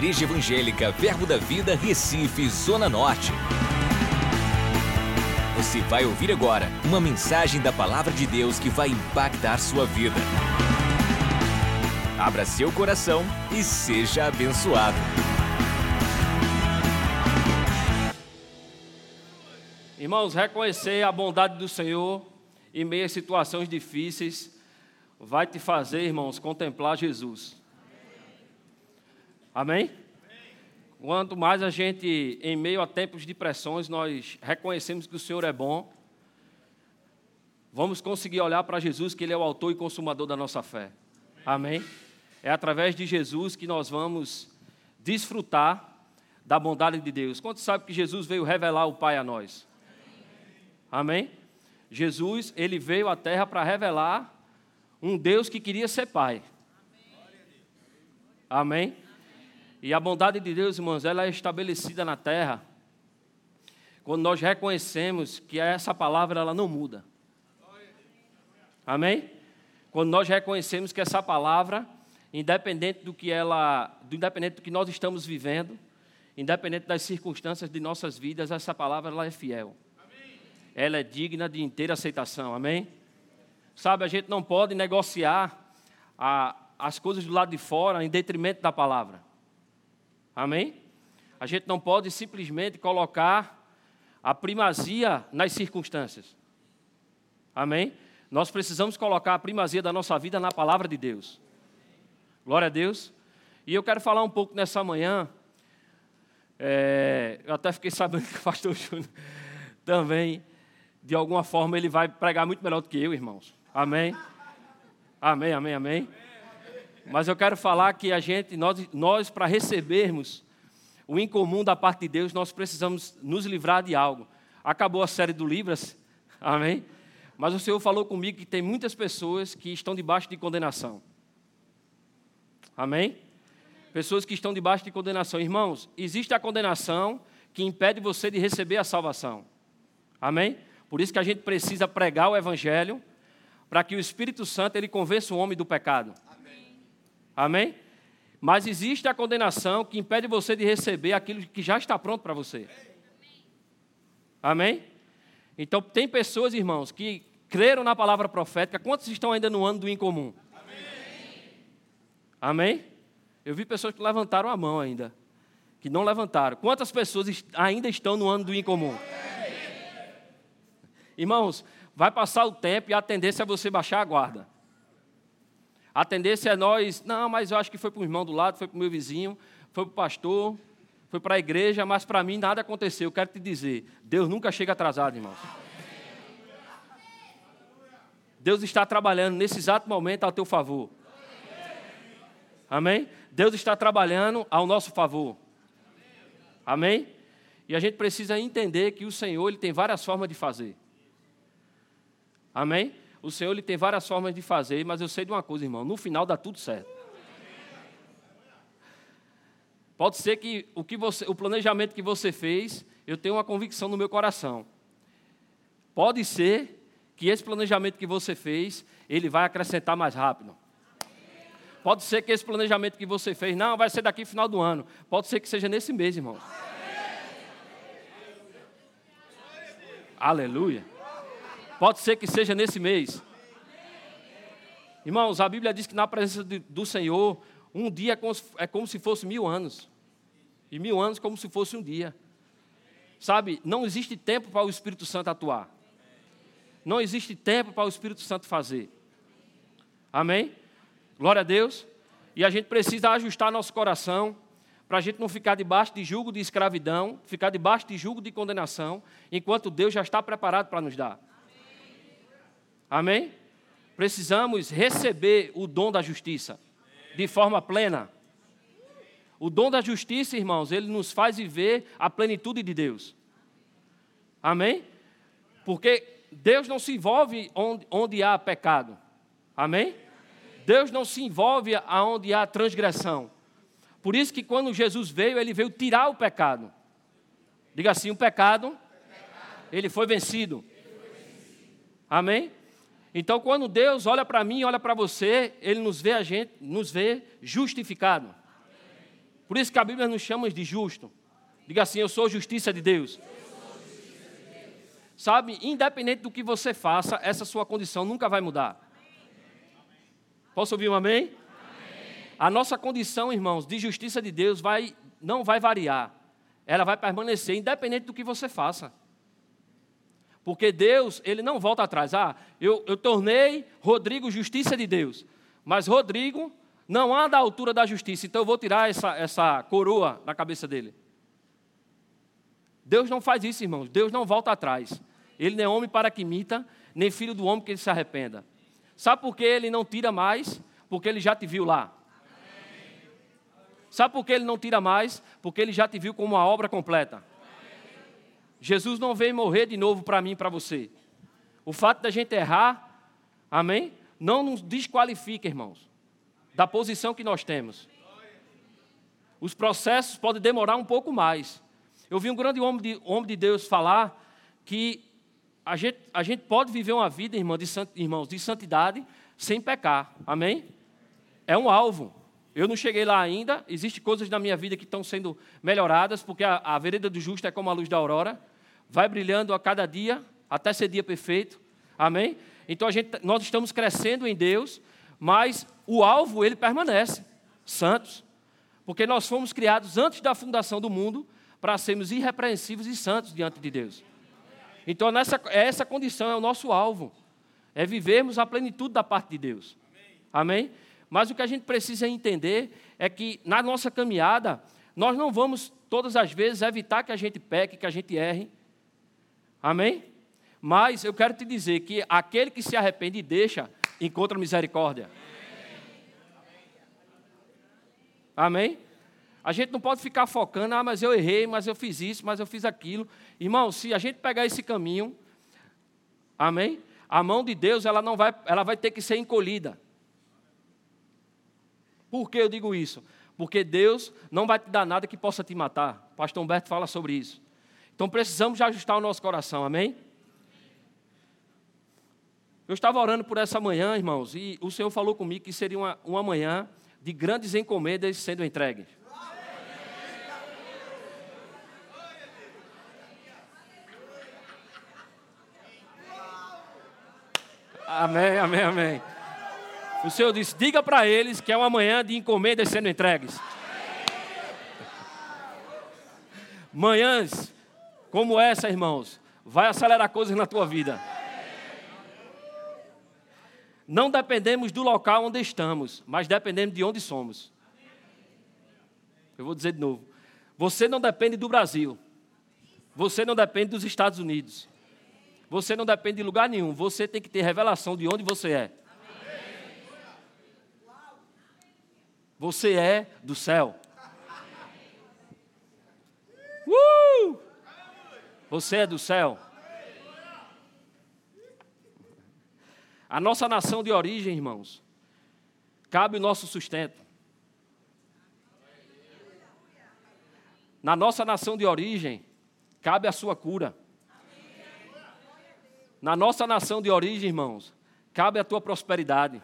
Igreja Evangélica Verbo da Vida, Recife, Zona Norte. Você vai ouvir agora uma mensagem da Palavra de Deus que vai impactar sua vida. Abra seu coração e seja abençoado. Irmãos, reconhecer a bondade do Senhor em meio a situações difíceis vai te fazer, irmãos, contemplar Jesus. Amém? Quanto mais a gente, em meio a tempos de pressões, nós reconhecemos que o Senhor é bom, vamos conseguir olhar para Jesus, que Ele é o autor e consumador da nossa fé. Amém? É através de Jesus que nós vamos desfrutar da bondade de Deus. Quantos sabem que Jesus veio revelar o Pai a nós? Amém? Jesus, ele veio à terra para revelar um Deus que queria ser Pai. Amém? E a bondade de Deus, irmãos, ela é estabelecida na terra quando nós reconhecemos que essa palavra ela não muda. Amém? Quando nós reconhecemos que essa palavra, independente do que ela, do independente do que nós estamos vivendo, independente das circunstâncias de nossas vidas, essa palavra ela é fiel. Ela é digna de inteira aceitação. Amém? Sabe, a gente não pode negociar a, as coisas do lado de fora em detrimento da palavra. Amém? A gente não pode simplesmente colocar a primazia nas circunstâncias. Amém? Nós precisamos colocar a primazia da nossa vida na palavra de Deus. Glória a Deus. E eu quero falar um pouco nessa manhã. É, eu até fiquei sabendo que o pastor Júnior também, de alguma forma, ele vai pregar muito melhor do que eu, irmãos. Amém? Amém, amém, amém. Mas eu quero falar que a gente, nós, nós para recebermos o incomum da parte de Deus, nós precisamos nos livrar de algo. Acabou a série do Libras, amém? Mas o Senhor falou comigo que tem muitas pessoas que estão debaixo de condenação. Amém? Pessoas que estão debaixo de condenação. Irmãos, existe a condenação que impede você de receber a salvação. Amém? Por isso que a gente precisa pregar o Evangelho, para que o Espírito Santo ele convença o homem do pecado. Amém? Mas existe a condenação que impede você de receber aquilo que já está pronto para você. Amém? Então, tem pessoas, irmãos, que creram na palavra profética. Quantos estão ainda no ano do incomum? Amém? Amém? Eu vi pessoas que levantaram a mão ainda, que não levantaram. Quantas pessoas ainda estão no ano do incomum? Amém? Irmãos, vai passar o tempo e a tendência é você baixar a guarda. A tendência é nós, não, mas eu acho que foi para o irmão do lado, foi para o meu vizinho, foi para o pastor, foi para a igreja, mas para mim nada aconteceu. Eu quero te dizer, Deus nunca chega atrasado, irmãos. Deus está trabalhando nesse exato momento ao teu favor. Amém? Deus está trabalhando ao nosso favor. Amém? E a gente precisa entender que o Senhor ele tem várias formas de fazer. Amém? O Senhor ele tem várias formas de fazer, mas eu sei de uma coisa, irmão: no final dá tudo certo. Pode ser que o, que você, o planejamento que você fez, eu tenho uma convicção no meu coração. Pode ser que esse planejamento que você fez, ele vai acrescentar mais rápido. Pode ser que esse planejamento que você fez, não, vai ser daqui final do ano. Pode ser que seja nesse mês, irmão. Aleluia. Pode ser que seja nesse mês. Irmãos, a Bíblia diz que na presença do Senhor, um dia é, é como se fosse mil anos. E mil anos como se fosse um dia. Sabe, não existe tempo para o Espírito Santo atuar. Não existe tempo para o Espírito Santo fazer. Amém? Glória a Deus. E a gente precisa ajustar nosso coração para a gente não ficar debaixo de julgo de escravidão, ficar debaixo de julgo de condenação, enquanto Deus já está preparado para nos dar. Amém? Precisamos receber o dom da justiça de forma plena. O dom da justiça, irmãos, ele nos faz viver a plenitude de Deus. Amém? Porque Deus não se envolve onde, onde há pecado. Amém? Deus não se envolve aonde há transgressão. Por isso que quando Jesus veio, ele veio tirar o pecado. Diga assim, o pecado, ele foi vencido. Amém? Então, quando Deus olha para mim, olha para você, Ele nos vê a gente, nos vê justificado. Por isso que a Bíblia nos chama de justo. Diga assim: Eu sou justiça de Deus. Sabe, independente do que você faça, essa sua condição nunca vai mudar. Posso ouvir um amém? A nossa condição, irmãos, de justiça de Deus vai, não vai variar. Ela vai permanecer, independente do que você faça. Porque Deus, ele não volta atrás. Ah, eu, eu tornei Rodrigo justiça de Deus. Mas Rodrigo não anda à altura da justiça, então eu vou tirar essa, essa coroa da cabeça dele. Deus não faz isso, irmãos. Deus não volta atrás. Ele não é homem para que imita, nem filho do homem que ele se arrependa. Sabe por que ele não tira mais? Porque ele já te viu lá. Sabe por que ele não tira mais? Porque ele já te viu como uma obra completa. Jesus não veio morrer de novo para mim e para você. O fato da gente errar, amém? Não nos desqualifica, irmãos, da posição que nós temos. Os processos podem demorar um pouco mais. Eu vi um grande homem de, homem de Deus falar que a gente, a gente pode viver uma vida, irmão, de, irmãos, de santidade sem pecar. Amém? É um alvo. Eu não cheguei lá ainda. Existem coisas na minha vida que estão sendo melhoradas, porque a, a vereda do justo é como a luz da aurora. Vai brilhando a cada dia, até ser dia perfeito. Amém? Então gente, nós estamos crescendo em Deus, mas o alvo ele permanece, santos. Porque nós fomos criados antes da fundação do mundo para sermos irrepreensíveis e santos diante de Deus. Então, nessa, essa condição é o nosso alvo. É vivermos a plenitude da parte de Deus. Amém? Mas o que a gente precisa entender é que na nossa caminhada, nós não vamos todas as vezes evitar que a gente peque, que a gente erre. Amém? Mas eu quero te dizer que aquele que se arrepende e deixa, encontra misericórdia. Amém? A gente não pode ficar focando, ah, mas eu errei, mas eu fiz isso, mas eu fiz aquilo. Irmão, se a gente pegar esse caminho, amém? A mão de Deus, ela não vai, ela vai ter que ser encolhida. Por que eu digo isso? Porque Deus não vai te dar nada que possa te matar. O pastor Humberto fala sobre isso. Então precisamos ajustar o nosso coração, amém? Eu estava orando por essa manhã, irmãos, e o Senhor falou comigo que seria uma, uma manhã de grandes encomendas sendo entregues. Amém, amém, amém. O Senhor disse: diga para eles que é uma manhã de encomendas sendo entregues. Manhãs como essa, irmãos, vai acelerar coisas na tua vida. Não dependemos do local onde estamos, mas dependemos de onde somos. Eu vou dizer de novo. Você não depende do Brasil. Você não depende dos Estados Unidos. Você não depende de lugar nenhum. Você tem que ter revelação de onde você é. Você é do céu. Uh! Você é do céu. A nossa nação de origem, irmãos, cabe o nosso sustento. Na nossa nação de origem, cabe a sua cura. Na nossa nação de origem, irmãos, cabe a tua prosperidade.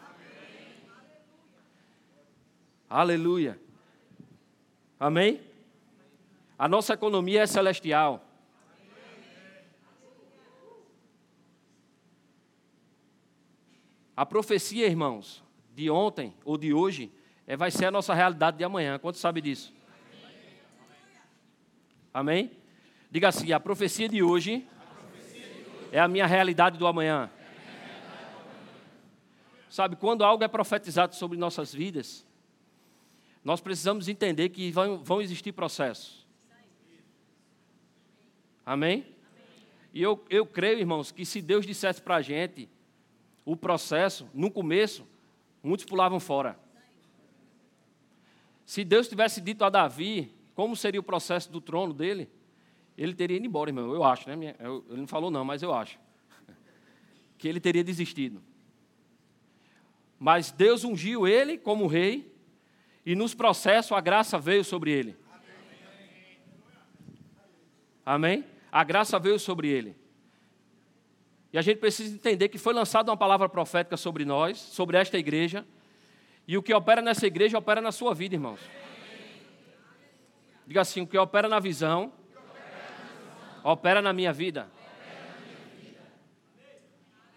Aleluia. Amém? A nossa economia é celestial. A profecia, irmãos, de ontem ou de hoje, é, vai ser a nossa realidade de amanhã. Quanto sabe disso? Amém? Diga assim: a profecia de hoje é a minha realidade do amanhã. Sabe, quando algo é profetizado sobre nossas vidas, nós precisamos entender que vão, vão existir processos. Amém? E eu, eu creio, irmãos, que se Deus dissesse para a gente o processo, no começo, muitos pulavam fora. Se Deus tivesse dito a Davi como seria o processo do trono dele, ele teria ido embora, irmão. Eu acho, né? Ele não falou não, mas eu acho. Que ele teria desistido. Mas Deus ungiu ele como rei, e nos processos a graça veio sobre ele. Amém? A graça veio sobre ele. E a gente precisa entender que foi lançada uma palavra profética sobre nós, sobre esta igreja. E o que opera nessa igreja opera na sua vida, irmãos. Diga assim: o que opera na visão, opera na minha vida.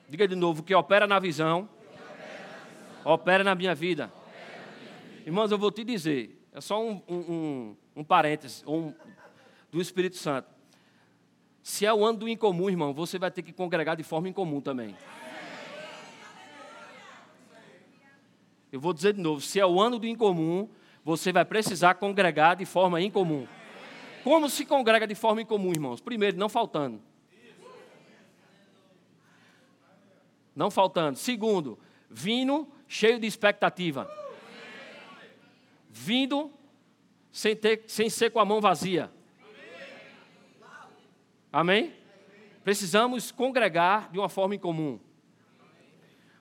Diga de novo: o que opera na visão, opera na minha vida. Irmãos, eu vou te dizer, é só um, um, um, um parênteses um, do Espírito Santo. Se é o ano do incomum, irmão, você vai ter que congregar de forma incomum também. Eu vou dizer de novo: se é o ano do incomum, você vai precisar congregar de forma incomum. Como se congrega de forma incomum, irmãos? Primeiro, não faltando. Não faltando. Segundo, vindo cheio de expectativa. Vindo sem, ter, sem ser com a mão vazia. Amém? Precisamos congregar de uma forma incomum.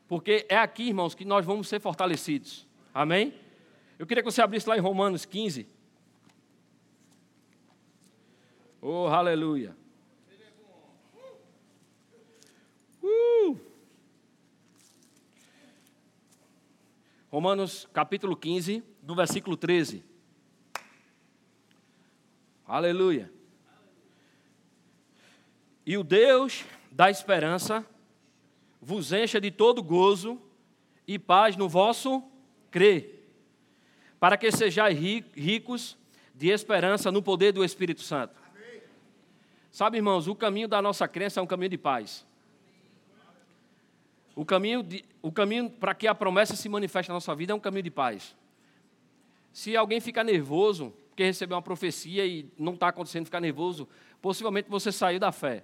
Porque é aqui, irmãos, que nós vamos ser fortalecidos. Amém? Eu queria que você abrisse lá em Romanos 15. Oh, aleluia. Uh! Romanos capítulo 15, no versículo 13. Aleluia. E o Deus da esperança vos encha de todo gozo e paz no vosso crer, para que sejais ricos de esperança no poder do Espírito Santo. Sabe, irmãos, o caminho da nossa crença é um caminho de paz. O caminho, de, o caminho para que a promessa se manifeste na nossa vida é um caminho de paz. Se alguém ficar nervoso, porque recebeu uma profecia e não está acontecendo, ficar nervoso, possivelmente você saiu da fé.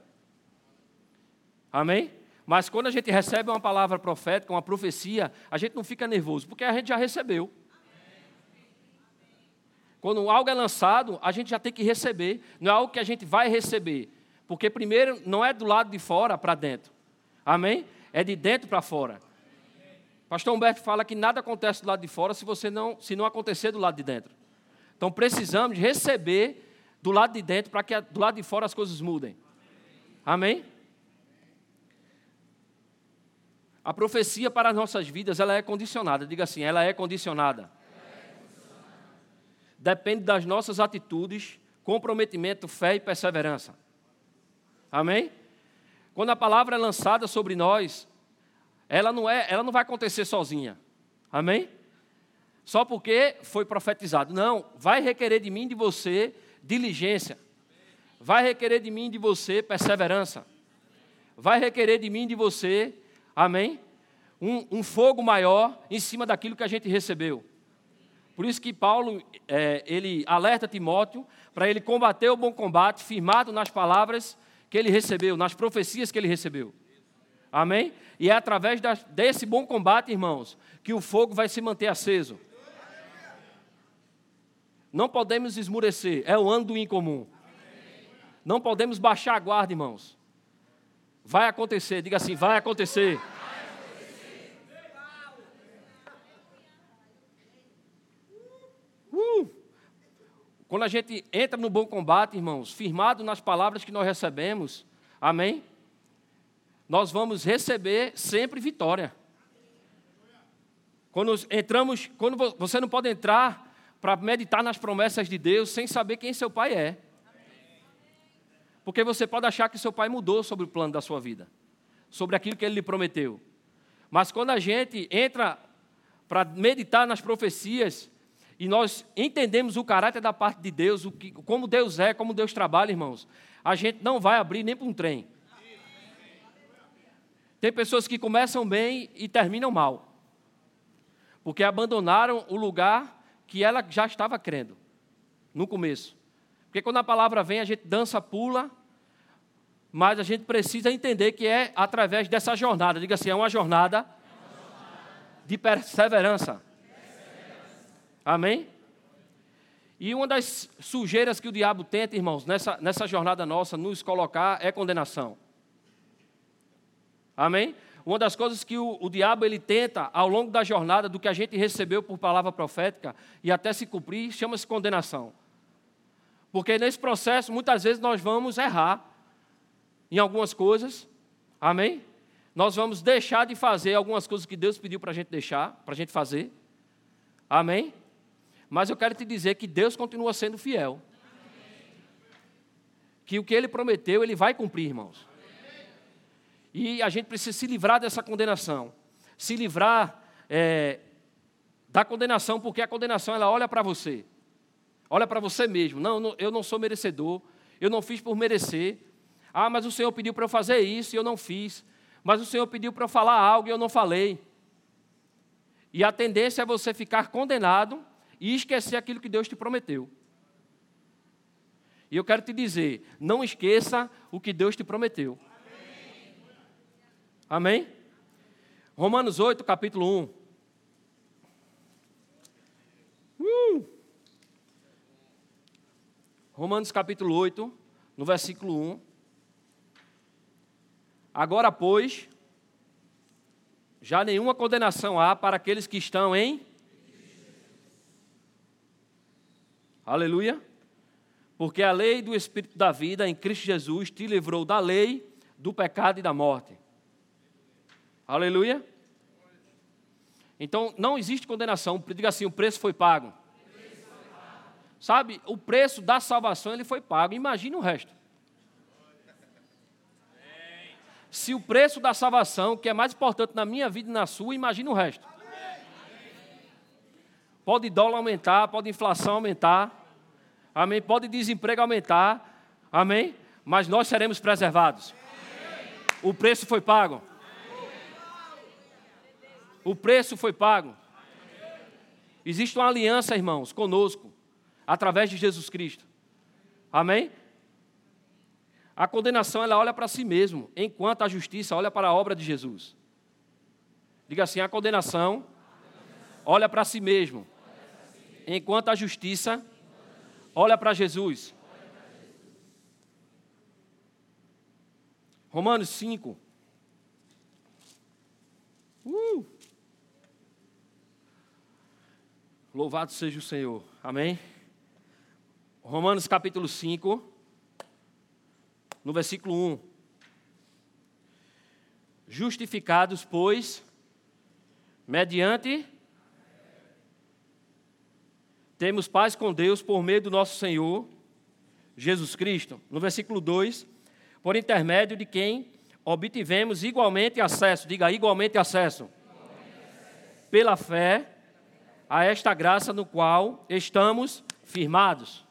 Amém? Mas quando a gente recebe uma palavra profética, uma profecia, a gente não fica nervoso, porque a gente já recebeu. Quando algo é lançado, a gente já tem que receber. Não é algo que a gente vai receber. Porque primeiro não é do lado de fora para dentro. Amém? É de dentro para fora. Pastor Humberto fala que nada acontece do lado de fora se você não, se não acontecer do lado de dentro. Então precisamos receber do lado de dentro para que do lado de fora as coisas mudem. Amém? A profecia para as nossas vidas, ela é condicionada. Diga assim, ela é condicionada depende das nossas atitudes, comprometimento, fé e perseverança. Amém? Quando a palavra é lançada sobre nós, ela não é, ela não vai acontecer sozinha. Amém? Só porque foi profetizado. Não, vai requerer de mim de você diligência. Vai requerer de mim de você perseverança. Vai requerer de mim de você, amém? Um, um fogo maior em cima daquilo que a gente recebeu. Por isso que Paulo, é, ele alerta Timóteo para ele combater o bom combate, firmado nas palavras que ele recebeu, nas profecias que ele recebeu. Amém? E é através das, desse bom combate, irmãos, que o fogo vai se manter aceso. Não podemos esmurecer, é o ano do incomum. Não podemos baixar a guarda, irmãos. Vai acontecer, diga assim: vai acontecer. Quando a gente entra no bom combate, irmãos, firmado nas palavras que nós recebemos, amém? Nós vamos receber sempre vitória. Quando entramos, quando você não pode entrar para meditar nas promessas de Deus sem saber quem seu pai é. Porque você pode achar que seu pai mudou sobre o plano da sua vida, sobre aquilo que ele lhe prometeu. Mas quando a gente entra para meditar nas profecias, e nós entendemos o caráter da parte de Deus, o que, como Deus é, como Deus trabalha, irmãos, a gente não vai abrir nem para um trem. Tem pessoas que começam bem e terminam mal, porque abandonaram o lugar que ela já estava crendo no começo. Porque quando a palavra vem, a gente dança, pula, mas a gente precisa entender que é através dessa jornada, diga assim, é uma jornada de perseverança. Amém? E uma das sujeiras que o diabo tenta, irmãos, nessa, nessa jornada nossa, nos colocar é condenação. Amém? Uma das coisas que o, o, diabo ele tenta ao longo da jornada do que a gente recebeu por palavra profética e até se cumprir, chama-se condenação. Porque nesse processo, muitas vezes nós vamos errar em algumas coisas. Amém? Nós vamos deixar de fazer algumas coisas que Deus pediu para a gente deixar, para a gente fazer. Amém? Mas eu quero te dizer que Deus continua sendo fiel. que o que ele prometeu, ele vai cumprir, irmãos. E a gente precisa se livrar dessa condenação. Se livrar é, da condenação, porque a condenação ela olha para você. Olha para você mesmo. Não, eu não sou merecedor. Eu não fiz por merecer. Ah, mas o Senhor pediu para eu fazer isso e eu não fiz. Mas o Senhor pediu para eu falar algo e eu não falei. E a tendência é você ficar condenado e esquecer aquilo que Deus te prometeu. E eu quero te dizer: não esqueça o que Deus te prometeu. Amém? Romanos 8, capítulo 1. Uh! Romanos capítulo 8, no versículo 1. Agora, pois, já nenhuma condenação há para aqueles que estão em. Aleluia. Porque a lei do Espírito da vida em Cristo Jesus te livrou da lei, do pecado e da morte. Aleluia. Então, não existe condenação. Diga assim: o preço foi pago. Sabe, o preço da salvação ele foi pago. Imagine o resto. Se o preço da salvação, que é mais importante na minha vida e na sua, imagine o resto. Pode dólar aumentar, pode inflação aumentar. Amém? Pode desemprego aumentar. Amém? Mas nós seremos preservados. O preço foi pago. O preço foi pago. Existe uma aliança, irmãos, conosco, através de Jesus Cristo. Amém? A condenação ela olha para si mesmo, enquanto a justiça olha para a obra de Jesus. Diga assim: a condenação olha para si mesmo, enquanto a justiça olha para Jesus. Romanos 5. Uh! Louvado seja o Senhor. Amém? Romanos capítulo 5, no versículo 1. Justificados, pois, mediante temos paz com Deus por meio do nosso Senhor Jesus Cristo. No versículo 2, por intermédio de quem obtivemos igualmente acesso, diga igualmente acesso, pela fé a esta graça no qual estamos firmados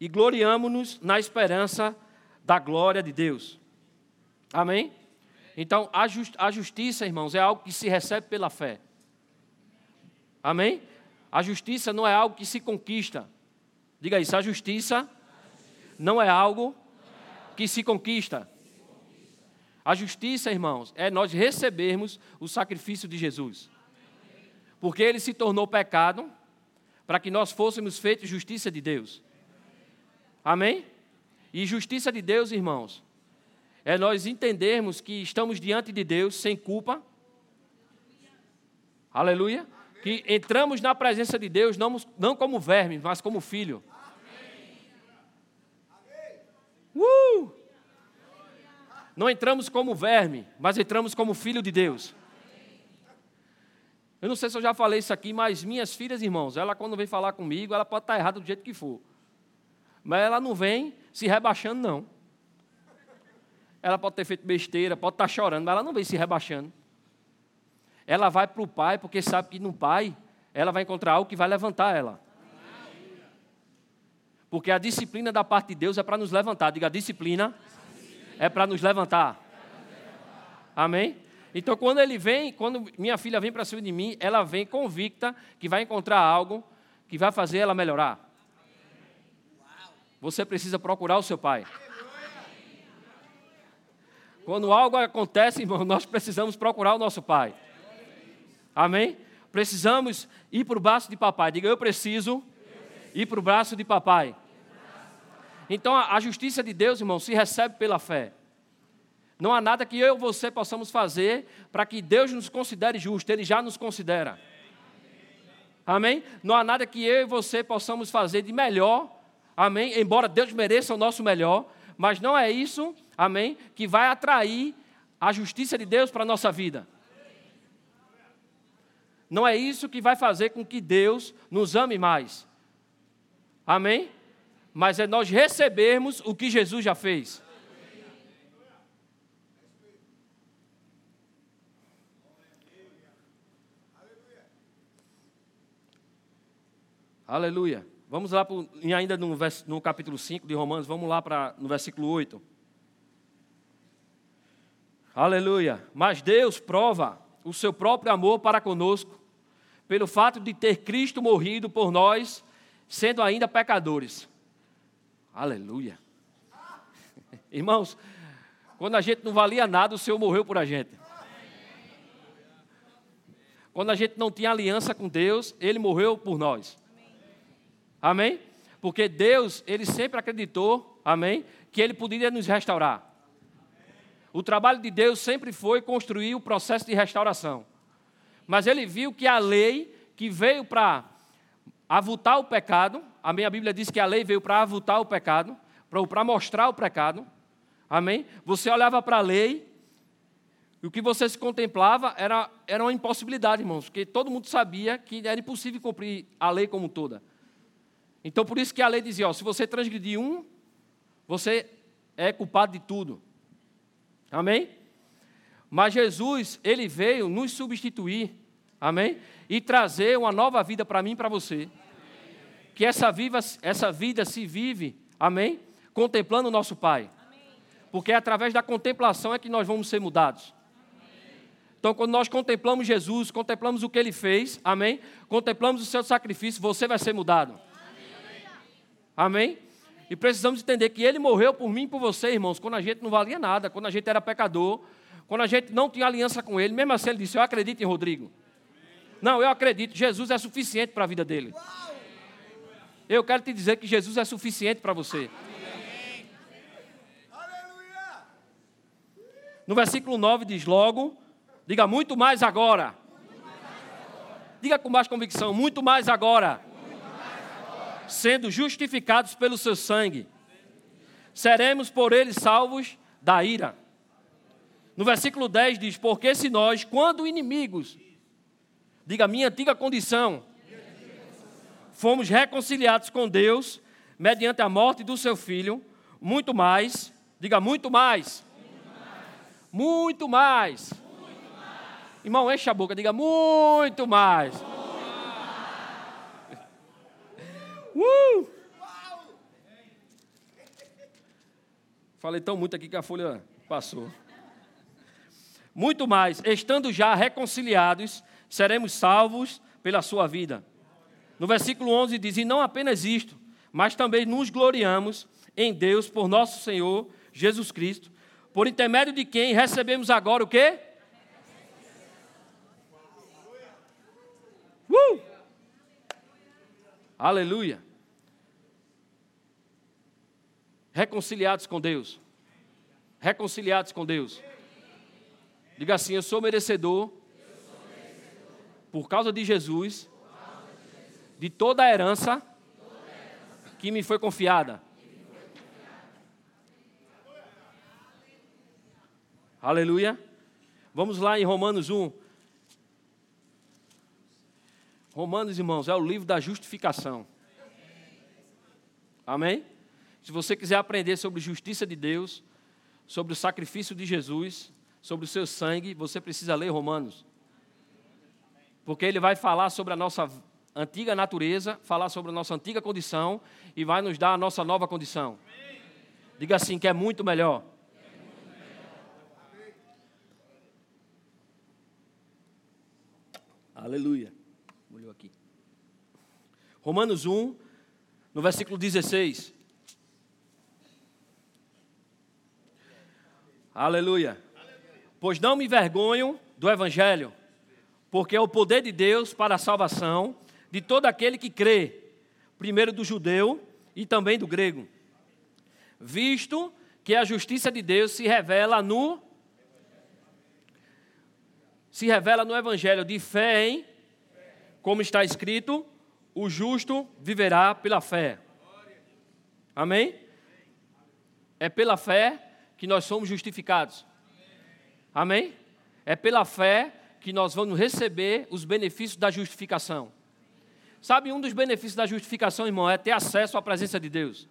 e gloriamo-nos na esperança da glória de Deus. Amém? Então, a, just, a justiça, irmãos, é algo que se recebe pela fé. Amém? A justiça não é algo que se conquista. Diga isso, a justiça não é algo que se conquista. A justiça, irmãos, é nós recebermos o sacrifício de Jesus porque ele se tornou pecado para que nós fôssemos feitos justiça de Deus. Amém? E justiça de Deus, irmãos, é nós entendermos que estamos diante de Deus sem culpa. Aleluia. Que entramos na presença de Deus não, não como verme, mas como filho. Uh! Não entramos como verme, mas entramos como filho de Deus. Eu não sei se eu já falei isso aqui, mas minhas filhas, irmãos, ela quando vem falar comigo, ela pode estar errada do jeito que for. Mas ela não vem se rebaixando, não. Ela pode ter feito besteira, pode estar chorando, mas ela não vem se rebaixando. Ela vai para o pai, porque sabe que no pai ela vai encontrar algo que vai levantar ela. Porque a disciplina da parte de Deus é para nos levantar. Diga, a disciplina é para nos levantar. Amém? Então, quando ele vem, quando minha filha vem para cima de mim, ela vem convicta que vai encontrar algo que vai fazer ela melhorar. Você precisa procurar o seu pai. Quando algo acontece, irmão, nós precisamos procurar o nosso pai. Amém? Precisamos ir para o braço de papai. Diga, eu preciso ir para o braço de papai. Então, a justiça de Deus, irmão, se recebe pela fé. Não há nada que eu e você possamos fazer para que Deus nos considere justo, Ele já nos considera. Amém? Não há nada que eu e você possamos fazer de melhor, amém? Embora Deus mereça o nosso melhor, mas não é isso, amém? Que vai atrair a justiça de Deus para a nossa vida. Não é isso que vai fazer com que Deus nos ame mais. Amém? mas é nós recebermos o que Jesus já fez. Aleluia. Vamos lá, pro, ainda no, no capítulo 5 de Romanos, vamos lá para no versículo 8. Aleluia. Mas Deus prova o seu próprio amor para conosco, pelo fato de ter Cristo morrido por nós, sendo ainda pecadores. Aleluia. Irmãos, quando a gente não valia nada, o Senhor morreu por a gente. Quando a gente não tinha aliança com Deus, Ele morreu por nós. Amém? Porque Deus, Ele sempre acreditou, amém, que Ele poderia nos restaurar. O trabalho de Deus sempre foi construir o processo de restauração. Mas Ele viu que a lei que veio para avultar o pecado, a minha Bíblia diz que a lei veio para avultar o pecado, para mostrar o pecado, amém? Você olhava para a lei, e o que você se contemplava era, era uma impossibilidade, irmãos, porque todo mundo sabia que era impossível cumprir a lei como toda. Então, por isso que a lei dizia: ó, se você transgredir um, você é culpado de tudo. Amém? Mas Jesus, ele veio nos substituir, amém? E trazer uma nova vida para mim e para você. Que essa, viva, essa vida se vive, amém? Contemplando o nosso Pai. Porque é através da contemplação é que nós vamos ser mudados. Então, quando nós contemplamos Jesus, contemplamos o que ele fez, amém? Contemplamos o seu sacrifício, você vai ser mudado. Amém? E precisamos entender que Ele morreu por mim e por você, irmãos, quando a gente não valia nada, quando a gente era pecador, quando a gente não tinha aliança com Ele. Mesmo assim, Ele disse: Eu acredito em Rodrigo. Não, eu acredito, Jesus é suficiente para a vida dele. Eu quero te dizer que Jesus é suficiente para você. No versículo 9 diz logo, diga muito mais agora. Diga com mais convicção, muito mais agora sendo justificados pelo seu sangue, seremos por ele salvos da ira. No versículo 10 diz: Porque se nós, quando inimigos, diga minha antiga condição, fomos reconciliados com Deus mediante a morte do seu filho, muito mais, diga muito mais, muito mais. Muito mais. Irmão, enche a boca, diga muito mais. Uh! Falei tão muito aqui que a folha passou. Muito mais, estando já reconciliados, seremos salvos pela sua vida. No versículo 11 diz: E não apenas isto, mas também nos gloriamos em Deus por nosso Senhor Jesus Cristo, por intermédio de quem recebemos agora o quê? Uh! Aleluia. Reconciliados com Deus. Reconciliados com Deus. Diga assim: Eu sou merecedor, por causa de Jesus, de toda a herança que me foi confiada. Aleluia. Vamos lá em Romanos 1. Romanos, irmãos, é o livro da justificação. Amém? Se você quiser aprender sobre justiça de Deus, sobre o sacrifício de Jesus, sobre o seu sangue, você precisa ler Romanos. Porque ele vai falar sobre a nossa antiga natureza, falar sobre a nossa antiga condição e vai nos dar a nossa nova condição. Diga assim, que é muito melhor. Aleluia. Molhou aqui. Romanos 1, no versículo 16. Aleluia. Pois não me envergonho do Evangelho, porque é o poder de Deus para a salvação de todo aquele que crê, primeiro do judeu e também do grego. Visto que a justiça de Deus se revela no se revela no evangelho de fé em como está escrito, o justo viverá pela fé. Amém? É pela fé que nós somos justificados. Amém? É pela fé que nós vamos receber os benefícios da justificação. Sabe, um dos benefícios da justificação, irmão, é ter acesso à presença de Deus.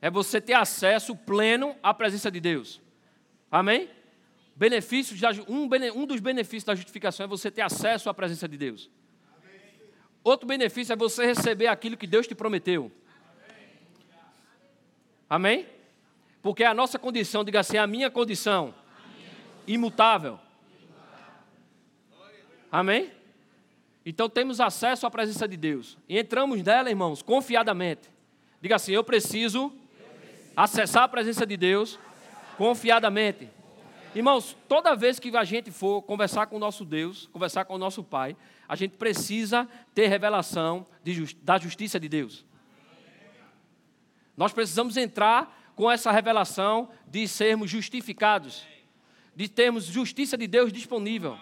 é você ter acesso pleno à presença de Deus. Amém? Benefícios, um, um dos benefícios da justificação é você ter acesso à presença de Deus. Outro benefício é você receber aquilo que Deus te prometeu. Amém? Porque a nossa condição, diga assim, a minha condição, imutável. Amém? Então temos acesso à presença de Deus. E entramos nela, irmãos, confiadamente. Diga assim: eu preciso acessar a presença de Deus confiadamente. Irmãos, toda vez que a gente for conversar com o nosso Deus, conversar com o nosso Pai, a gente precisa ter revelação de, da justiça de Deus. Nós precisamos entrar com essa revelação de sermos justificados, de termos justiça de Deus disponível.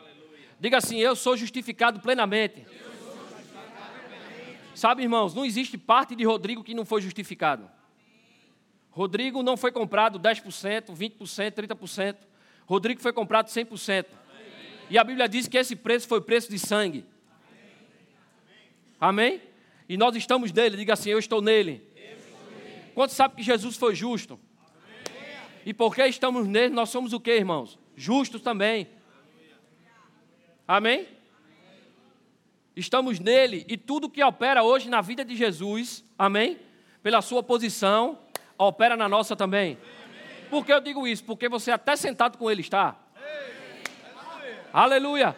Diga assim: Eu sou justificado plenamente. Sabe, irmãos, não existe parte de Rodrigo que não foi justificado. Rodrigo não foi comprado 10%, 20%, 30%. Rodrigo foi comprado 100%. E a Bíblia diz que esse preço foi preço de sangue. Amém? E nós estamos nele. Diga assim: Eu estou nele. Quantos sabem que Jesus foi justo? E porque estamos nele, nós somos o que, irmãos? Justos também. Amém? Estamos nele e tudo que opera hoje na vida de Jesus, amém? Pela sua posição, opera na nossa também. Por que eu digo isso? Porque você até sentado com ele está. Aleluia.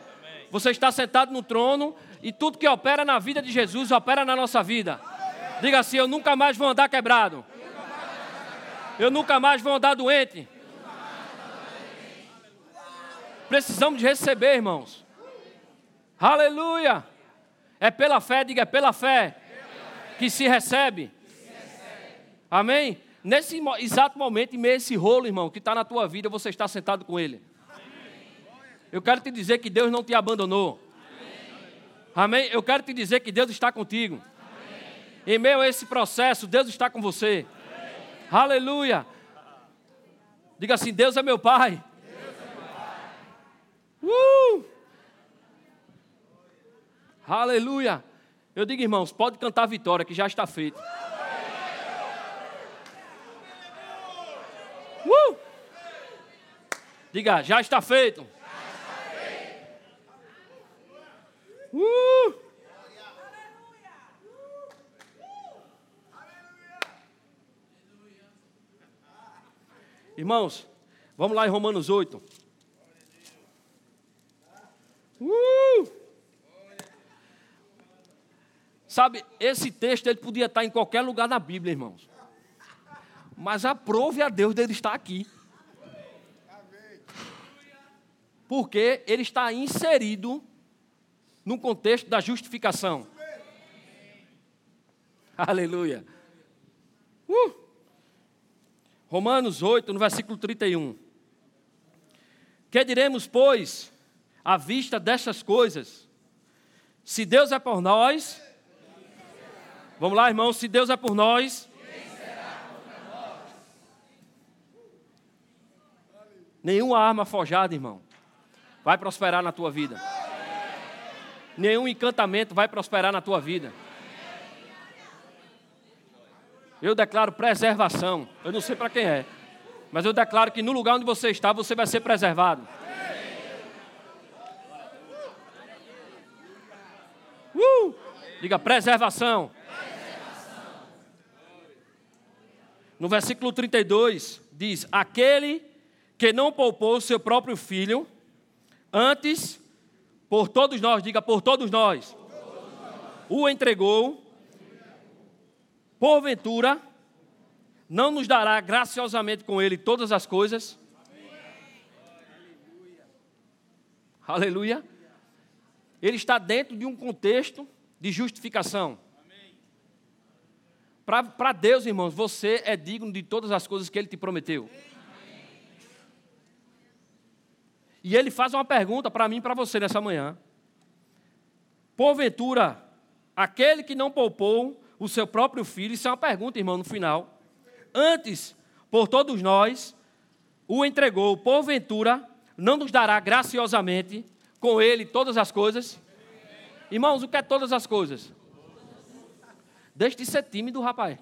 Você está sentado no trono e tudo que opera na vida de Jesus opera na nossa vida. Diga assim: Eu nunca mais vou andar quebrado. Eu nunca mais vou andar doente. Precisamos de receber, irmãos. Aleluia. É pela fé, diga, é pela fé, que se recebe. Amém? Nesse exato momento, em meio a esse rolo, irmão, que está na tua vida, você está sentado com Ele. Eu quero te dizer que Deus não te abandonou. Amém? Eu quero te dizer que Deus está contigo. Em meio a esse processo, Deus está com você. Aleluia. Diga assim: Deus é meu Pai. Deus é meu pai. Uh! Aleluia. Eu digo, irmãos, pode cantar a vitória, que já está feito. Uh! Diga, já está feito. Uh! Irmãos, vamos lá em Romanos 8. Uh! Sabe, esse texto ele podia estar em qualquer lugar na Bíblia, irmãos. Mas aprove a Deus dele estar aqui. Porque ele está inserido no contexto da justificação. Aleluia. Uh! Romanos 8, no versículo 31. Que diremos, pois, à vista destas coisas? Se Deus é por nós, vamos lá, irmãos, se Deus é por nós, nenhuma arma forjada, irmão, vai prosperar na tua vida. Nenhum encantamento vai prosperar na tua vida. Eu declaro preservação. Eu não sei para quem é. Mas eu declaro que no lugar onde você está, você vai ser preservado. Uh! Diga preservação. No versículo 32 diz: Aquele que não poupou seu próprio filho, antes, por todos nós, diga por todos nós, o entregou porventura, não nos dará graciosamente com Ele todas as coisas? Aleluia. Aleluia. Ele está dentro de um contexto de justificação. Para Deus, irmãos, você é digno de todas as coisas que Ele te prometeu. E Ele faz uma pergunta para mim e para você nessa manhã. Porventura, aquele que não poupou o seu próprio filho? Isso é uma pergunta, irmão, no final. Antes, por todos nós, o entregou, porventura, não nos dará graciosamente com ele todas as coisas? Irmãos, o que é todas as coisas? Deixe de ser tímido, rapaz.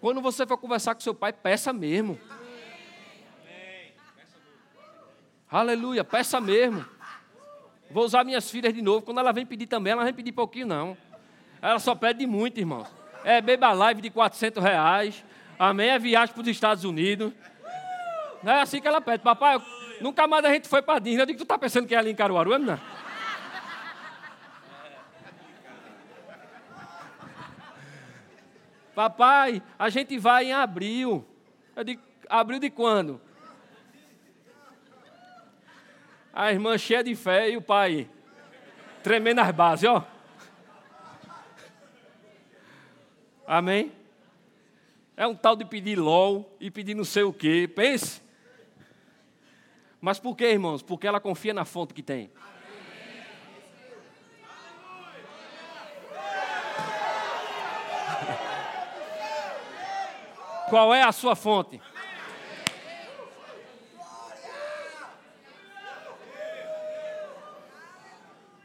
Quando você for conversar com seu pai, peça mesmo. Aleluia, peça mesmo. Vou usar minhas filhas de novo. Quando ela vem pedir também, ela vem pedir pouquinho, não. Ela só pede muito, irmãos. É beba live de 400 reais. Amém? É viagem para os Estados Unidos. Não é assim que ela pede. Papai, eu, nunca mais a gente foi para Disney. Eu digo, tu tá pensando que é ali em Caruaru, não? Papai, a gente vai em abril. Eu digo, abril de quando? A irmã cheia de fé e o pai tremendo as bases, ó. Amém? É um tal de pedir LOL e pedir não sei o quê. Pense. Mas por quê, irmãos? Porque ela confia na fonte que tem. Qual é a sua fonte?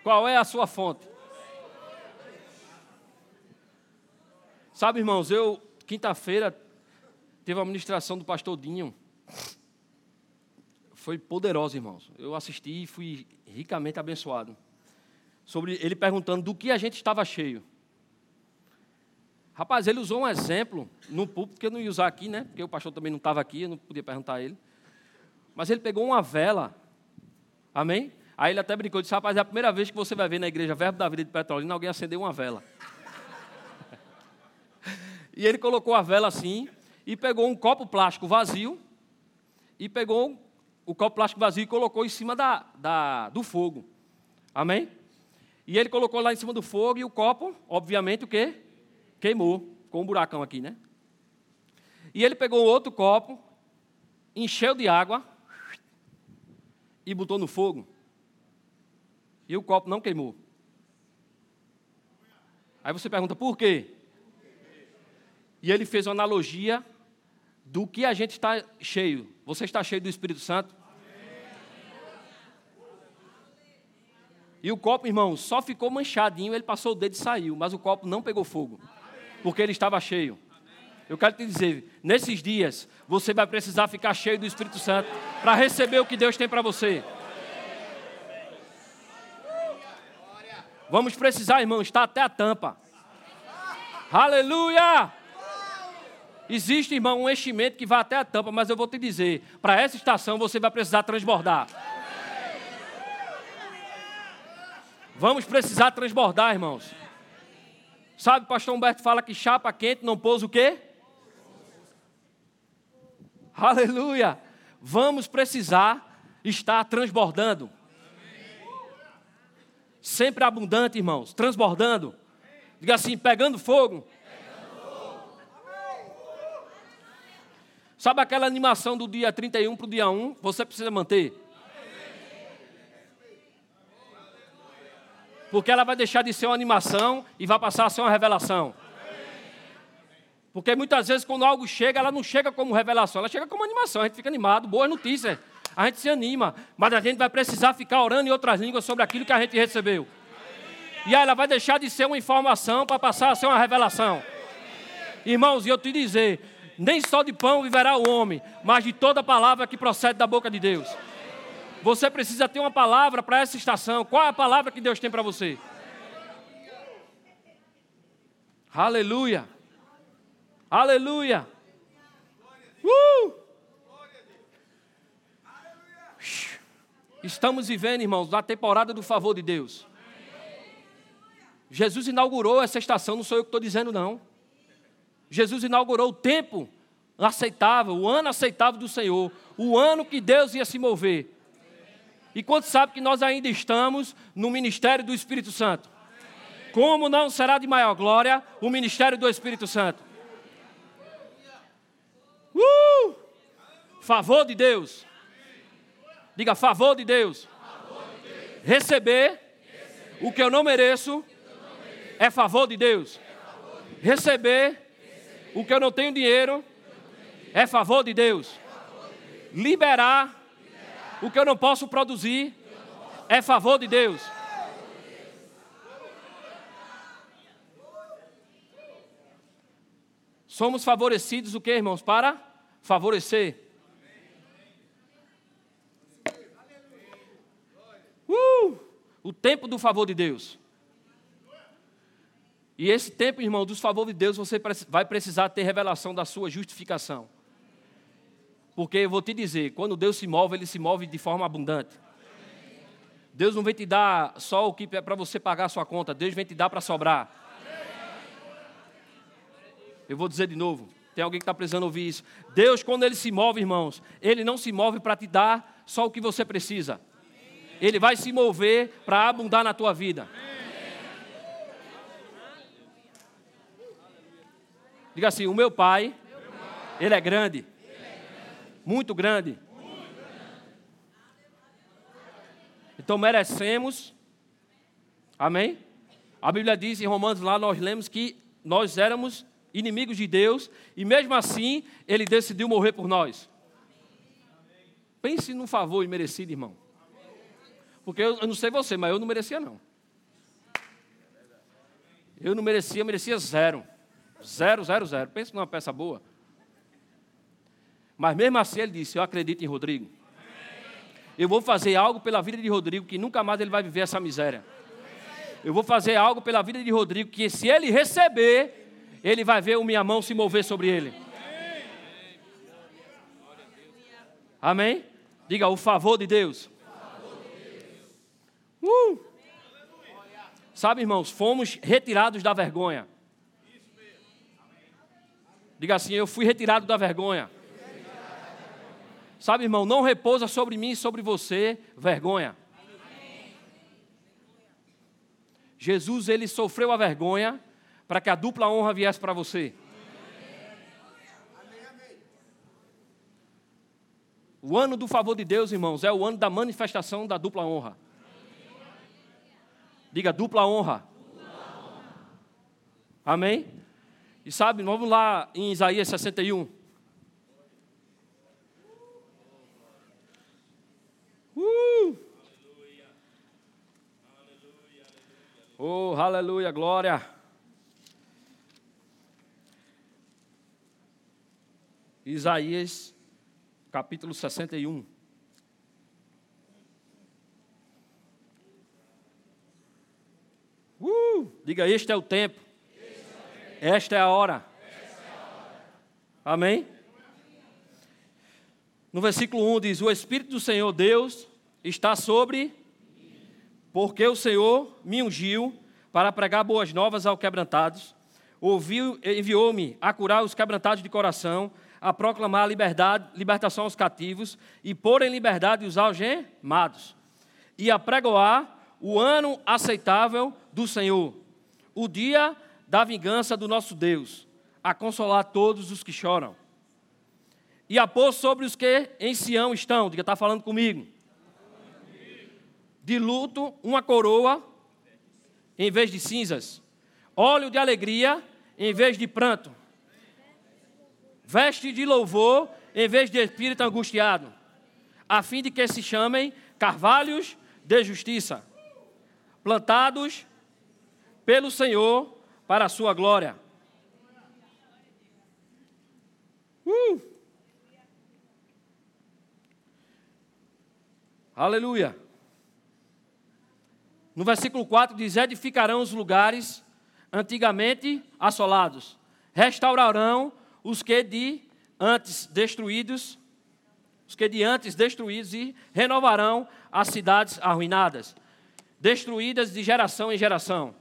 Qual é a sua fonte? Sabe, irmãos, eu, quinta-feira, teve a ministração do pastor Dinho. Foi poderosa, irmãos. Eu assisti e fui ricamente abençoado. Sobre ele perguntando do que a gente estava cheio. Rapaz, ele usou um exemplo no púlpito que eu não ia usar aqui, né? Porque o pastor também não estava aqui, eu não podia perguntar a ele. Mas ele pegou uma vela. Amém? Aí ele até brincou disse: Rapaz, é a primeira vez que você vai ver na igreja Verbo da Vida de Petrolina alguém acender uma vela. e ele colocou a vela assim e pegou um copo plástico vazio e pegou o copo plástico vazio e colocou em cima da, da, do fogo. Amém? E ele colocou lá em cima do fogo e o copo, obviamente, o quê? Queimou, com um buracão aqui, né? E ele pegou outro copo, encheu de água e botou no fogo e o copo não queimou. Aí você pergunta, por quê? E ele fez uma analogia do que a gente está cheio. Você está cheio do Espírito Santo? E o copo, irmão, só ficou manchadinho, ele passou o dedo e saiu, mas o copo não pegou fogo, porque ele estava cheio. Eu quero te dizer, nesses dias, você vai precisar ficar cheio do Espírito Santo para receber o que Deus tem para você. Vamos precisar, irmão, estar até a tampa. Aleluia! Existe, irmão, um enchimento que vai até a tampa, mas eu vou te dizer: para essa estação você vai precisar transbordar. Vamos precisar transbordar, irmãos. Sabe, pastor Humberto fala que chapa quente não pôs o quê? Aleluia! Vamos precisar estar transbordando sempre abundante, irmãos, transbordando. Diga assim, pegando fogo. Sabe aquela animação do dia 31 para o dia 1? Você precisa manter. Porque ela vai deixar de ser uma animação e vai passar a ser uma revelação. Porque muitas vezes, quando algo chega, ela não chega como revelação, ela chega como animação. A gente fica animado, boas notícias a gente se anima, mas a gente vai precisar ficar orando em outras línguas sobre aquilo que a gente recebeu. E aí ela vai deixar de ser uma informação para passar a ser uma revelação. Irmãos, e eu te dizer, nem só de pão viverá o homem, mas de toda palavra que procede da boca de Deus. Você precisa ter uma palavra para essa estação. Qual é a palavra que Deus tem para você? Aleluia. Aleluia. Uh! Estamos vivendo, irmãos, na temporada do favor de Deus. Jesus inaugurou essa estação, não sou eu que estou dizendo, não. Jesus inaugurou o tempo aceitável, o ano aceitável do Senhor, o ano que Deus ia se mover. E quanto sabe que nós ainda estamos no ministério do Espírito Santo? Como não será de maior glória o ministério do Espírito Santo? Uh! Favor de Deus. Diga, favor de Deus. Receber, o que eu não mereço, é favor de Deus. Receber, o que eu não tenho dinheiro, é favor de Deus. Liberar, o que eu não posso produzir, é favor de Deus. Somos favorecidos o que, irmãos? Para favorecer. Uh, o tempo do favor de Deus. E esse tempo, irmão, dos favores de Deus, você vai precisar ter revelação da sua justificação. Porque eu vou te dizer, quando Deus se move, ele se move de forma abundante. Deus não vem te dar só o que é para você pagar a sua conta, Deus vem te dar para sobrar. Eu vou dizer de novo, tem alguém que está precisando ouvir isso. Deus, quando ele se move, irmãos, ele não se move para te dar só o que você precisa. Ele vai se mover para abundar na tua vida. Diga assim: o meu pai, ele é grande, muito grande. Então merecemos, amém? A Bíblia diz em Romanos lá, nós lemos que nós éramos inimigos de Deus e mesmo assim ele decidiu morrer por nós. Pense num favor imerecido, irmão. Porque eu, eu não sei você, mas eu não merecia não. Eu não merecia, merecia zero. Zero, zero, zero. Pensa numa peça boa. Mas mesmo assim ele disse: Eu acredito em Rodrigo. Eu vou fazer algo pela vida de Rodrigo que nunca mais ele vai viver essa miséria. Eu vou fazer algo pela vida de Rodrigo que se ele receber, ele vai ver a minha mão se mover sobre ele. Amém? Diga o favor de Deus. Uh! Sabe, irmãos, fomos retirados da vergonha. Diga assim: Eu fui retirado da vergonha. Sabe, irmão, não repousa sobre mim e sobre você vergonha. Jesus, ele sofreu a vergonha para que a dupla honra viesse para você. O ano do favor de Deus, irmãos, é o ano da manifestação da dupla honra. Diga dupla honra. Amém? E sabe, vamos lá em Isaías 61. Uh! Oh, aleluia, glória. Isaías, capítulo 61. Uh, diga, este é o tempo esta é a hora. Amém? No versículo 1 diz: O Espírito do Senhor Deus está sobre, porque o Senhor me ungiu para pregar boas novas aos quebrantados, ouviu, enviou-me a curar os quebrantados de coração, a proclamar a liberdade, libertação aos cativos e pôr em liberdade os algemados, e a pregoar o ano aceitável do Senhor, o dia da vingança do nosso Deus, a consolar todos os que choram. E a pôr sobre os que em Sião estão, diga, está falando comigo. De luto, uma coroa em vez de cinzas, óleo de alegria em vez de pranto, veste de louvor em vez de espírito angustiado, a fim de que se chamem carvalhos de justiça, plantados pelo Senhor para a sua glória. Uh! Aleluia. No versículo 4 diz: Edificarão os lugares antigamente assolados, restaurarão os que de antes destruídos, os que de antes destruídos e renovarão as cidades arruinadas, destruídas de geração em geração.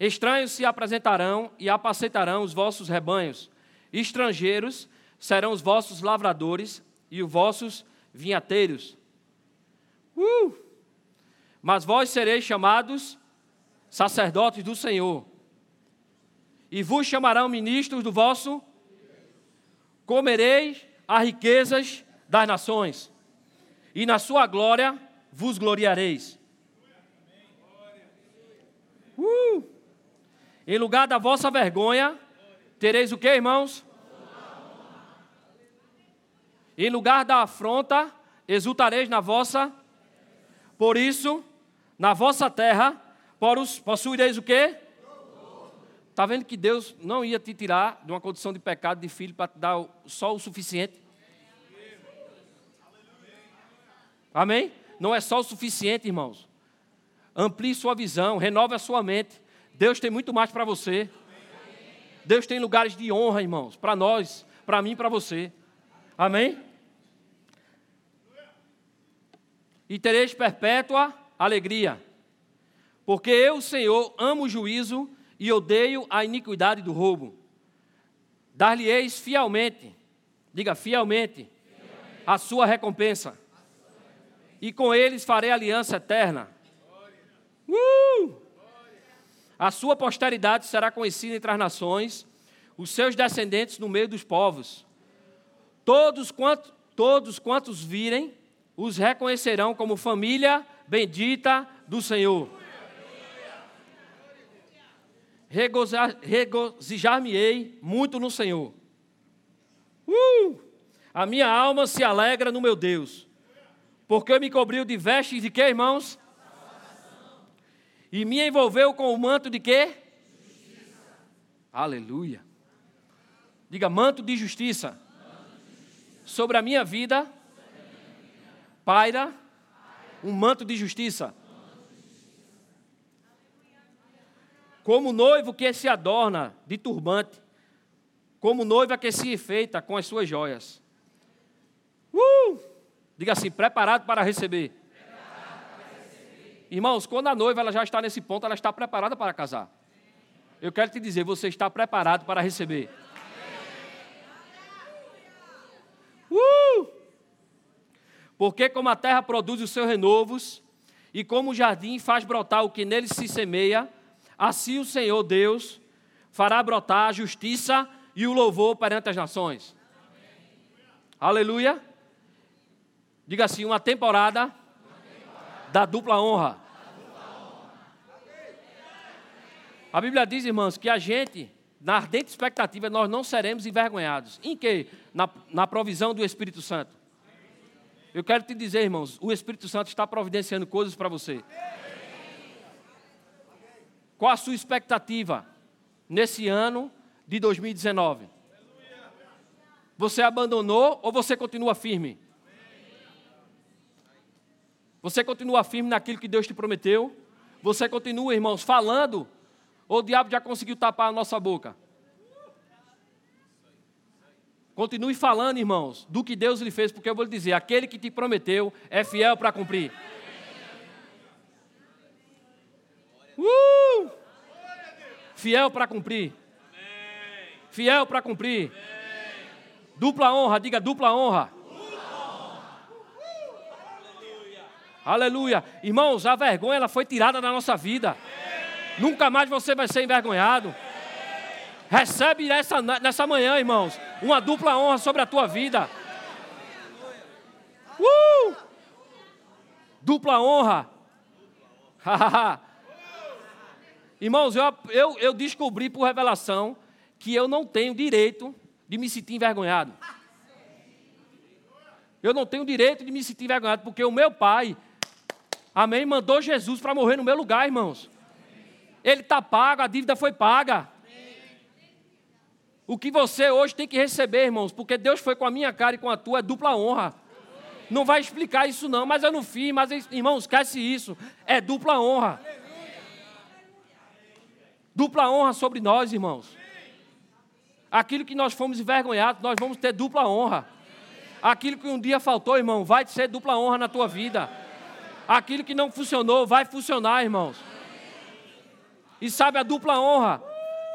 Estranhos se apresentarão e apacentarão os vossos rebanhos. Estrangeiros serão os vossos lavradores e os vossos vinhateiros. Uh! Mas vós sereis chamados sacerdotes do Senhor. E vos chamarão ministros do vosso. Comereis as riquezas das nações. E na sua glória vos gloriareis. Uh! Em lugar da vossa vergonha, tereis o que, irmãos? Em lugar da afronta, exultareis na vossa. Por isso, na vossa terra, possuireis o que? Está vendo que Deus não ia te tirar de uma condição de pecado de filho para te dar só o suficiente? Amém? Não é só o suficiente, irmãos. Amplie sua visão, renove a sua mente. Deus tem muito mais para você. Deus tem lugares de honra, irmãos, para nós, para mim e para você. Amém? E tereis perpétua alegria, porque eu, Senhor, amo o juízo e odeio a iniquidade do roubo. Dar-lhe-eis fielmente, diga fielmente, fielmente, a sua recompensa. E com eles farei aliança eterna. Uh! A sua posteridade será conhecida entre as nações, os seus descendentes no meio dos povos. Todos, quantos, todos quantos virem, os reconhecerão como família bendita do Senhor regozijar-me-ei muito no Senhor. Uh! A minha alma se alegra no meu Deus, porque me cobriu de vestes de quê, irmãos? E me envolveu com o manto de quê? Justiça. Aleluia. Diga manto de justiça. Manto de justiça. Sobre a minha vida, paira um manto de justiça. como noivo que se adorna de turbante, como noiva que se enfeita com as suas joias. Uh! Diga assim, preparado para receber. Preparado para receber. Irmãos, quando a noiva ela já está nesse ponto, ela está preparada para casar. Eu quero te dizer, você está preparado para receber. Uh! Porque como a terra produz os seus renovos, e como o jardim faz brotar o que nele se semeia, Assim o Senhor Deus fará brotar a justiça e o louvor perante as nações. Aleluia. Diga assim: uma temporada, uma temporada. Da, dupla honra. A Bíblia diz, irmãos, que a gente, na ardente expectativa, nós não seremos envergonhados. Em que? Na, na provisão do Espírito Santo. Eu quero te dizer, irmãos, o Espírito Santo está providenciando coisas para você. Qual a sua expectativa nesse ano de 2019? Você abandonou ou você continua firme? Você continua firme naquilo que Deus te prometeu? Você continua, irmãos, falando? Ou o diabo já conseguiu tapar a nossa boca? Continue falando, irmãos, do que Deus lhe fez, porque eu vou lhe dizer: aquele que te prometeu é fiel para cumprir. Uh! Fiel para cumprir. Fiel para cumprir. Dupla honra, diga dupla honra. Aleluia. Irmãos, a vergonha ela foi tirada da nossa vida. Nunca mais você vai ser envergonhado. Recebe nessa, nessa manhã, irmãos, uma dupla honra sobre a tua vida. Uh! Dupla honra. Irmãos, eu, eu, eu descobri por revelação que eu não tenho direito de me sentir envergonhado. Eu não tenho direito de me sentir envergonhado, porque o meu pai, amém, mandou Jesus para morrer no meu lugar, irmãos. Ele está pago, a dívida foi paga. O que você hoje tem que receber, irmãos, porque Deus foi com a minha cara e com a tua, é dupla honra. Não vai explicar isso não, mas eu não fiz, mas irmãos, esquece isso. É dupla honra dupla honra sobre nós, irmãos. Aquilo que nós fomos envergonhados, nós vamos ter dupla honra. Aquilo que um dia faltou, irmão, vai ser dupla honra na tua vida. Aquilo que não funcionou, vai funcionar, irmãos. E sabe a dupla honra?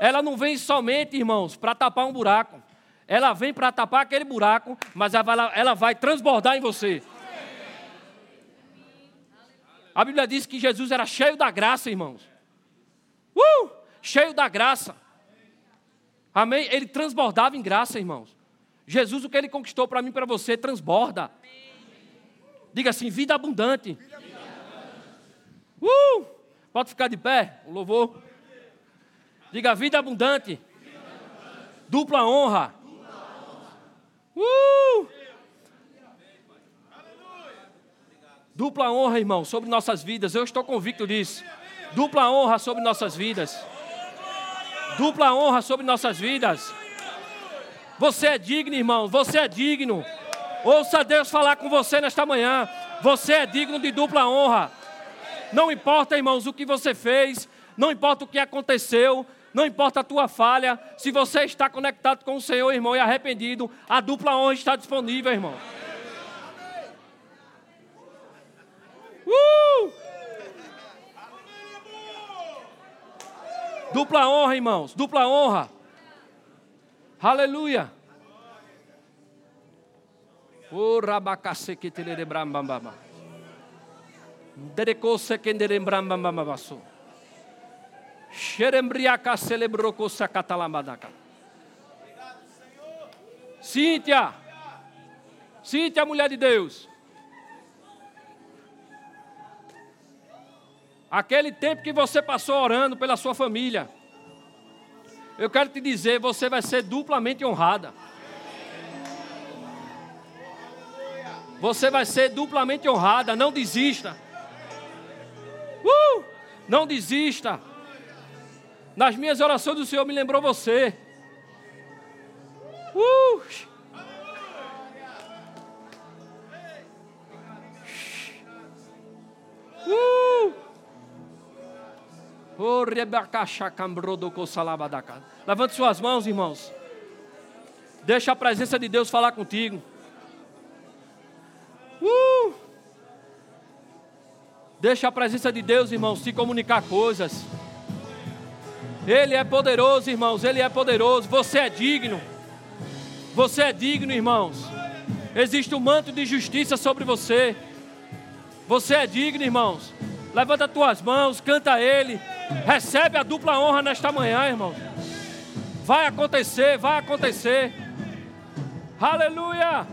Ela não vem somente, irmãos, para tapar um buraco. Ela vem para tapar aquele buraco, mas ela, ela vai transbordar em você. A Bíblia diz que Jesus era cheio da graça, irmãos. Uh! cheio da graça. Amém? Ele transbordava em graça, irmãos. Jesus, o que ele conquistou para mim e para você, transborda. Diga assim: vida abundante. Uh! Pode ficar de pé, o louvor. Diga vida abundante. Dupla honra. Uh! Dupla honra, irmão, sobre nossas vidas. Eu estou convicto disso. Dupla honra sobre nossas vidas. Dupla honra sobre nossas vidas. Você é digno, irmão. Você é digno. Ouça Deus falar com você nesta manhã. Você é digno de dupla honra. Não importa, irmãos, o que você fez, não importa o que aconteceu, não importa a tua falha, se você está conectado com o Senhor, irmão, e arrependido, a dupla honra está disponível, irmão. Uh! Dupla honra, irmãos, dupla honra. Aleluia. O rabacase celebrou sacatalamadaka. Cíntia. Cíntia, mulher de Deus. Aquele tempo que você passou orando pela sua família. Eu quero te dizer, você vai ser duplamente honrada. Você vai ser duplamente honrada, não desista. Não desista. Nas minhas orações o Senhor me lembrou você. Uh! Uh! Levante suas mãos, irmãos. Deixa a presença de Deus falar contigo. Deixa a presença de Deus, irmãos, se comunicar coisas. Ele é poderoso, irmãos, Ele é poderoso. Você é digno. Você é digno, irmãos. Existe um manto de justiça sobre você. Você é digno, irmãos. Levanta as tuas mãos, canta Ele. Recebe a dupla honra nesta manhã, irmãos. Vai acontecer, vai acontecer. Aleluia!